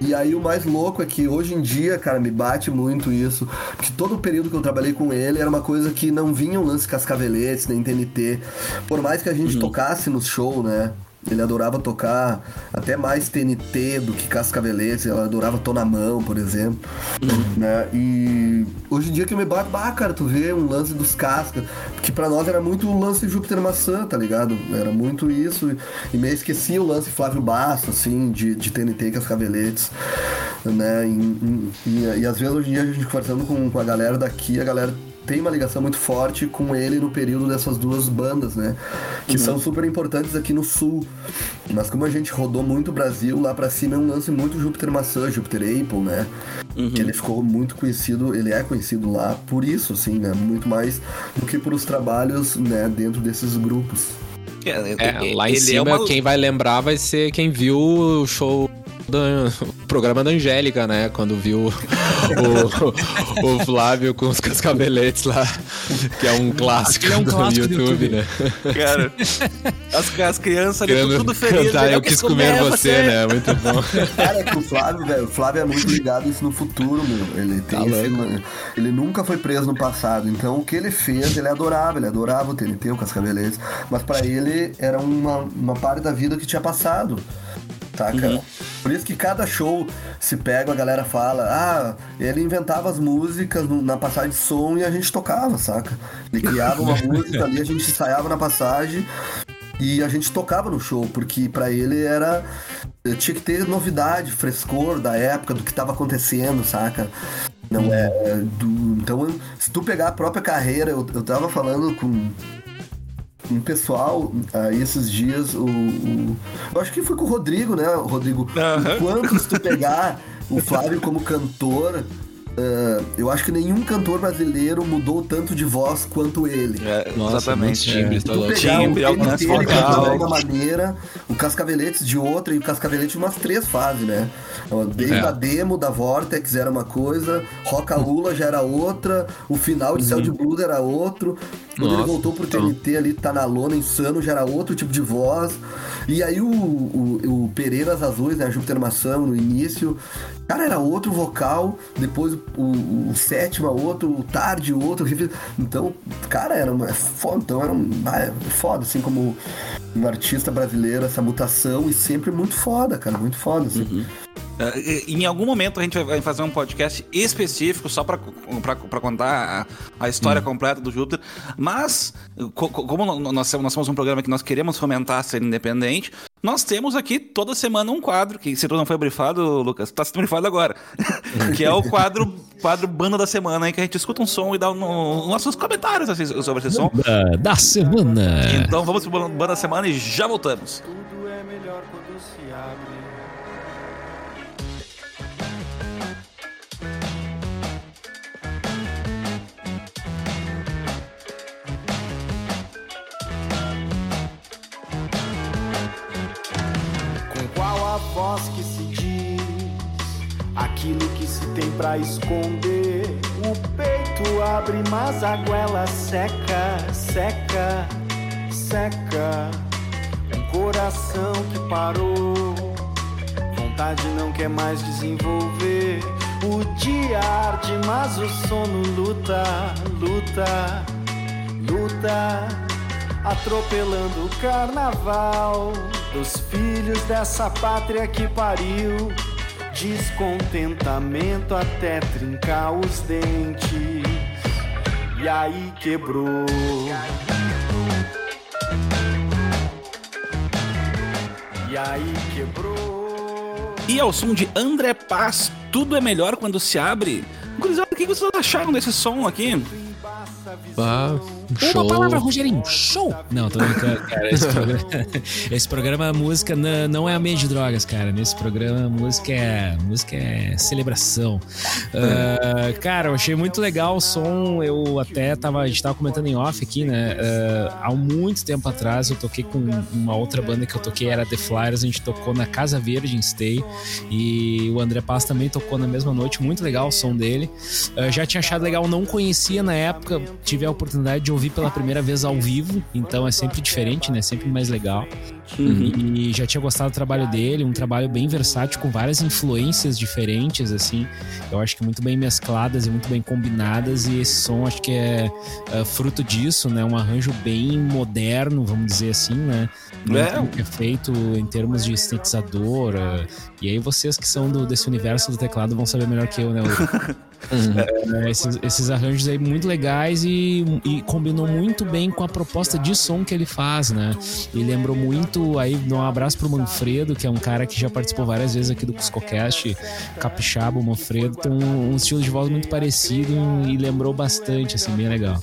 e aí o mais louco é que hoje em dia, cara, me bate muito isso. Porque todo o período que eu trabalhei com ele era uma coisa que não vinha um lance cascaveletes, nem TNT. Por mais que a gente uhum. tocasse no show, né? Ele adorava tocar até mais TNT do que Cascaveletes, ele adorava Tô na Mão, por exemplo. Uhum. Né? E hoje em dia que eu me bato, bah, cara, tu vê um lance dos Cascas, que para nós era muito o lance Júpiter Maçã, tá ligado? Era muito isso. E meio esquecia o lance Flávio Basso, assim, de, de TNT e Cascaveletes. Né? E, e, e, às vezes hoje em dia a gente conversando com, com a galera daqui, a galera tem uma ligação muito forte com ele no período dessas duas bandas, né? Que uhum. são super importantes aqui no sul. Mas como a gente rodou muito o Brasil, lá pra cima é um lance muito Júpiter Maçã, Júpiter Apple, né? Uhum. Que ele ficou muito conhecido, ele é conhecido lá por isso, assim, né? Muito mais do que por os trabalhos, né, dentro desses grupos. É, é, lá em cima, é uma... quem vai lembrar vai ser quem viu o show do programa da Angélica, né? Quando viu o, o, Flávio com os cascabeletes lá, que é um clássico, é um clássico do, YouTube, do, YouTube, né? Cara, as, as crianças ali tudo feliz. Cantar, eu quis comer você, você, né? Muito bom. Cara, é que o Flávio, velho, o Flávio é muito ligado isso no futuro, meu. Ele tem tá esse, Ele nunca foi preso no passado, então o que ele fez, ele adorava, ele adorava o TNT, o Cascabeletes, mas para ele era uma, uma parte da vida que tinha passado saca? Uhum. Por isso que cada show se pega, a galera fala, ah, ele inventava as músicas na passagem de som e a gente tocava, saca? Ele criava uma (laughs) música ali, a gente ensaiava na passagem e a gente tocava no show, porque para ele era. Tinha que ter novidade, frescor da época, do que tava acontecendo, saca? Não é. Do, então, se tu pegar a própria carreira, eu, eu tava falando com um pessoal aí esses dias, o, o, Eu acho que foi com o Rodrigo, né, Rodrigo? Uhum. Enquanto se tu pegar o Flávio como cantor, Uh, eu acho que nenhum cantor brasileiro mudou tanto de voz quanto ele. É, Nossa, exatamente. Timbre, é. Tu pegar timbre, o cantou de uma maneira, o Cascaveletes de outra e o Cascaveletes de umas três fases, né? Desde é. a demo da Vortex era uma coisa, Roca Lula já era outra, o final de uhum. Céu de Blues era outro, quando Nossa, ele voltou pro TNT então. ali, tá na lona, insano, já era outro tipo de voz. E aí o, o, o Pereiras Azuis, né, Júpiter Maçã, no início, cara, era outro vocal, depois o, o sétimo outro, o tarde outro. Então, cara, era uma, é foda, então era um, ah, é foda, assim, como um artista brasileiro, essa mutação, e sempre muito foda, cara, muito foda, assim. Uhum. Uh, em algum momento a gente vai fazer um podcast específico só para contar a, a história hum. completa do Júpiter. Mas, co como nós, nós somos um programa que nós queremos fomentar ser independente, nós temos aqui toda semana um quadro, que se tu não foi brifado, Lucas, tá sendo brifado agora. (laughs) que é o quadro, quadro Banda da Semana, em que a gente escuta um som e dá no, nossos comentários assim, sobre esse som. Banda da Semana. Então vamos pro Banda da Semana e já voltamos. Para esconder. O peito abre, mas a goela seca, seca, seca. Um coração que parou, vontade não quer mais desenvolver. O dia arde, mas o sono luta, luta, luta, atropelando o carnaval dos filhos dessa pátria que pariu. Descontentamento até trincar os dentes. E aí quebrou. E aí quebrou. e ao som de André Paz, Tudo é Melhor Quando Se Abre. Gurizada, o que vocês acharam desse som aqui? Ah, Uma show. palavra, Rogerinho. Show! Não, tô brincando, cara. Esse programa, (laughs) esse programa a música não, não é a meio de drogas, cara. Nesse programa, a música é, música é celebração. Ah, cara, eu achei muito legal o som. Eu até tava, a gente tava comentando em off aqui, né? Ah, há muito tempo atrás eu toquei com uma outra banda que eu toquei, era The Flyers. A gente tocou na Casa Verde em Stay. E o André Paz também tocou na mesma noite. Muito legal o som dele. Ah, já tinha achado legal, não conhecia na época. Tive a oportunidade de ouvir pela primeira vez ao vivo. Então é sempre diferente, né? Sempre mais legal. E já tinha gostado do trabalho dele, um trabalho bem versátil, com várias influências diferentes, assim. Eu acho que muito bem mescladas e muito bem combinadas. E esse som acho que é, é fruto disso, né? Um arranjo bem moderno, vamos dizer assim, né? Muito É. é feito em termos de sintetizador. eh, E aí vocês que são do- desse universo do teclado vão saber melhor que eu, né? (laughs) É, esses, esses arranjos aí muito legais e, e combinou muito bem com a proposta de som que ele faz, né? E lembrou muito, aí um abraço pro Manfredo, que é um cara que já participou várias vezes aqui do Cuscocast, capixaba, o Manfredo, tem um, um estilo de voz muito parecido e lembrou bastante, assim, bem legal.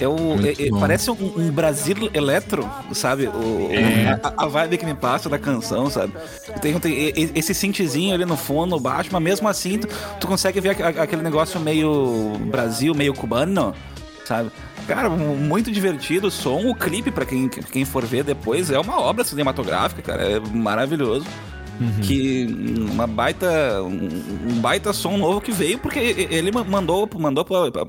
É o, é- é- parece um, um Brasil eletro, sabe? O, É. a, a vibe que me passa da canção, sabe? Tem, tem esse synthzinho ali no fundo, baixo, mas mesmo assim tu, tu consegue ver a- aquele negócio meio Brasil, meio cubano, sabe? Cara, mu- muito divertido o som. O clipe, pra quem, quem for ver depois, é uma obra cinematográfica, cara. É maravilhoso. Que uma baita. Um, baita som novo que veio, porque ele ma- mandou, mandou, pra- pra-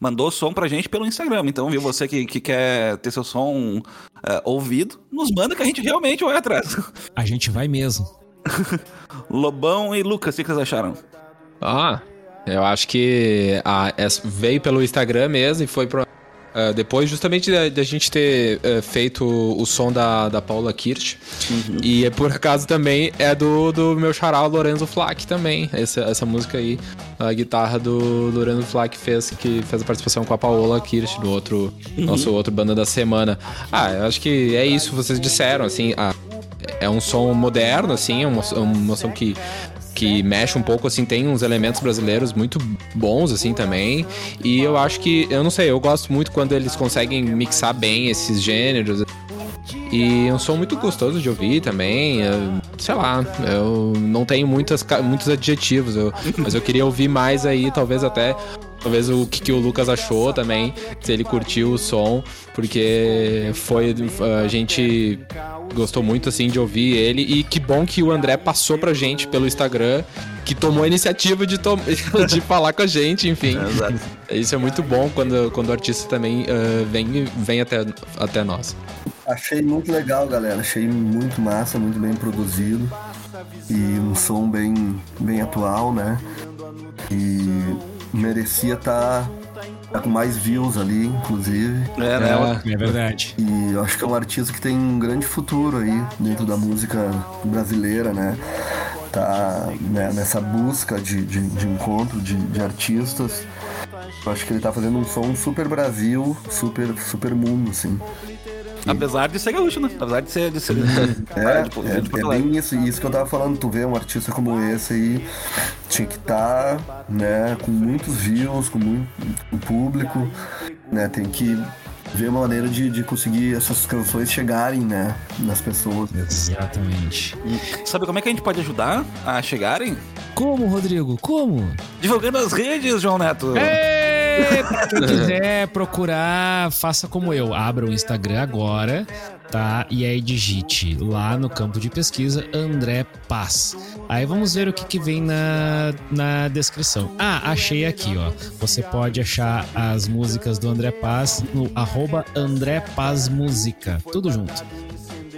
mandou som pra gente pelo Instagram. Então, viu, você que, que quer ter seu som é, ouvido, nos manda que a gente realmente vai atrás. A gente vai mesmo. (laughs) Lobão e Lucas, o que que vocês acharam? Ah, eu acho que a, essa veio pelo Instagram mesmo e foi pro. ah, depois, justamente da, da gente ter eh, feito o som da, da Paula Kirch. E é por acaso também é do, do meu xará, Lorenzo Flack também. Essa, essa música aí, a guitarra do Lorenzo Flack fez, que fez a participação com a Paola Kirch, do outro, nosso outro banda da semana. Ah, eu acho que é isso que vocês disseram, assim. ah, é um som moderno, assim, é uma, é uma som que que mexe um pouco, assim, tem uns elementos brasileiros muito bons, assim, também. E eu acho que, eu não sei, eu gosto muito quando eles conseguem mixar bem esses gêneros. E é um som muito gostoso de ouvir também. eu- sei lá, eu não tenho muitas, muitos adjetivos, eu- mas eu queria ouvir mais aí, talvez até. Talvez o que, que o Lucas achou também, se ele curtiu o som, porque foi. A gente gostou muito assim de ouvir ele. E que bom que o André passou pra gente pelo Instagram, que tomou a iniciativa de, tom- (laughs) de falar com a gente, enfim. Exato. Isso é muito bom quando, quando o artista também ah, vem, vem até, até nós. Achei muito legal, galera. Achei muito massa, muito bem produzido. E um som bem, bem atual, né? E merecia estar com mais views ali, inclusive. É, né? É verdade. E eu acho que é um artista que tem um grande futuro aí dentro da música brasileira, né? Tá né, nessa busca de, de, de encontro de, de artistas. Eu acho que ele tá fazendo um som super Brasil, super, super mundo, assim. Apesar de ser gaúcho, né? Apesar de ser. De ser (laughs) É, de- de- é, de é Alegre. bem isso, isso que eu tava falando. Tu vê um artista como esse aí, tinha que estar, né, com muitos views, com muito com público, né, tem que ver uma maneira de, de conseguir essas canções chegarem, né, nas pessoas. Exatamente. Sabe como é que a gente pode ajudar a chegarem? Como, Rodrigo? Como? Divulgando as redes, João Neto. Pra quem quiser procurar, faça como eu. Abra o Instagram agora, tá? E aí digite lá no campo de pesquisa André Paz. Aí vamos ver o que, que vem na, na descrição. Ah, achei aqui, ó. Você pode achar as músicas do André Paz no arroba André Paz Música. Tudo junto.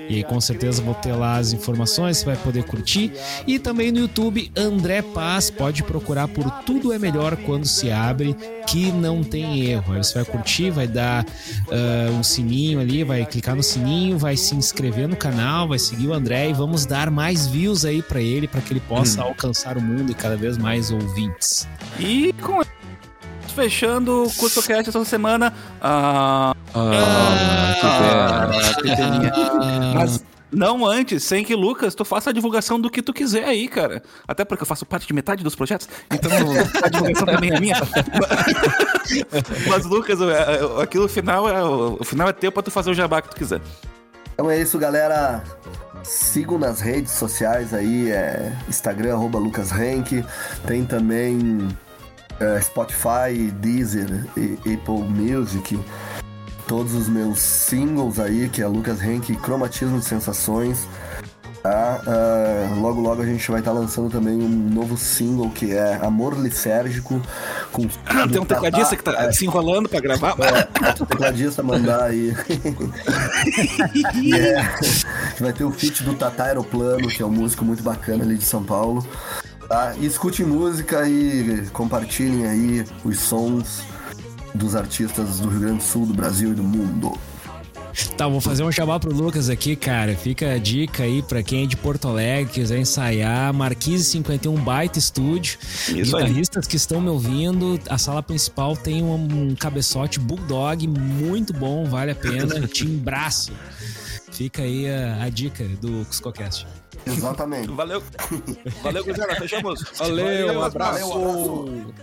E aí, com certeza, vou ter lá as informações, você vai poder curtir. E também no YouTube, André Paz, pode procurar por Tudo é Melhor Quando Se Abre, que não tem erro. Aí você vai curtir, vai dar ah, um sininho ali, vai clicar no sininho, vai se inscrever no canal, vai seguir o André e vamos dar mais views aí pra ele, para que ele possa alcançar o mundo e cada vez mais ouvintes. E com fechando o CursoCast essa semana. Ah, Ah, que pena. ah, que peninha. Mas Não antes, sem que, Lucas, tu faça a divulgação do que tu quiser aí, cara. Até porque eu faço parte de metade dos projetos, então (laughs) a divulgação também é minha. (laughs) Mas, Lucas, o- aquilo final é, o final é teu pra tu fazer o jabá que tu quiser. Então é isso, galera. Sigam nas redes sociais aí, é Instagram, arroba Lucas Henk. Tem também é, Spotify, Deezer e Apple Music. Todos os meus singles aí, que é Lucas Henk, Cromatismo de Sensações. Tá? Ah, logo, logo a gente vai estar lançando também um novo single que é Amor Lisérgico. Com Tem um tecladista que tá se enrolando pra gravar. é, o tecladista mandar aí. É, a gente vai ter o feat do Tata Aeroplano, que é um músico muito bacana ali de São Paulo. Tá? E escutem música e compartilhem aí os sons dos artistas do Rio Grande do Sul, do Brasil e do mundo. Tá, vou fazer um jabá pro Lucas aqui, cara. Fica a dica aí pra quem é de Porto Alegre, quiser ensaiar. Marquise 51 Baita Estúdio. Isso aí. Guitarristas que estão me ouvindo. A sala principal tem um, um cabeçote Bulldog muito bom, vale a pena. (laughs) Timbraço. Fica aí a, a dica do Cuscocast. Exatamente. Valeu. Valeu, Guzela. Fechamos. Valeu, um abraço. Valeu, um abraço.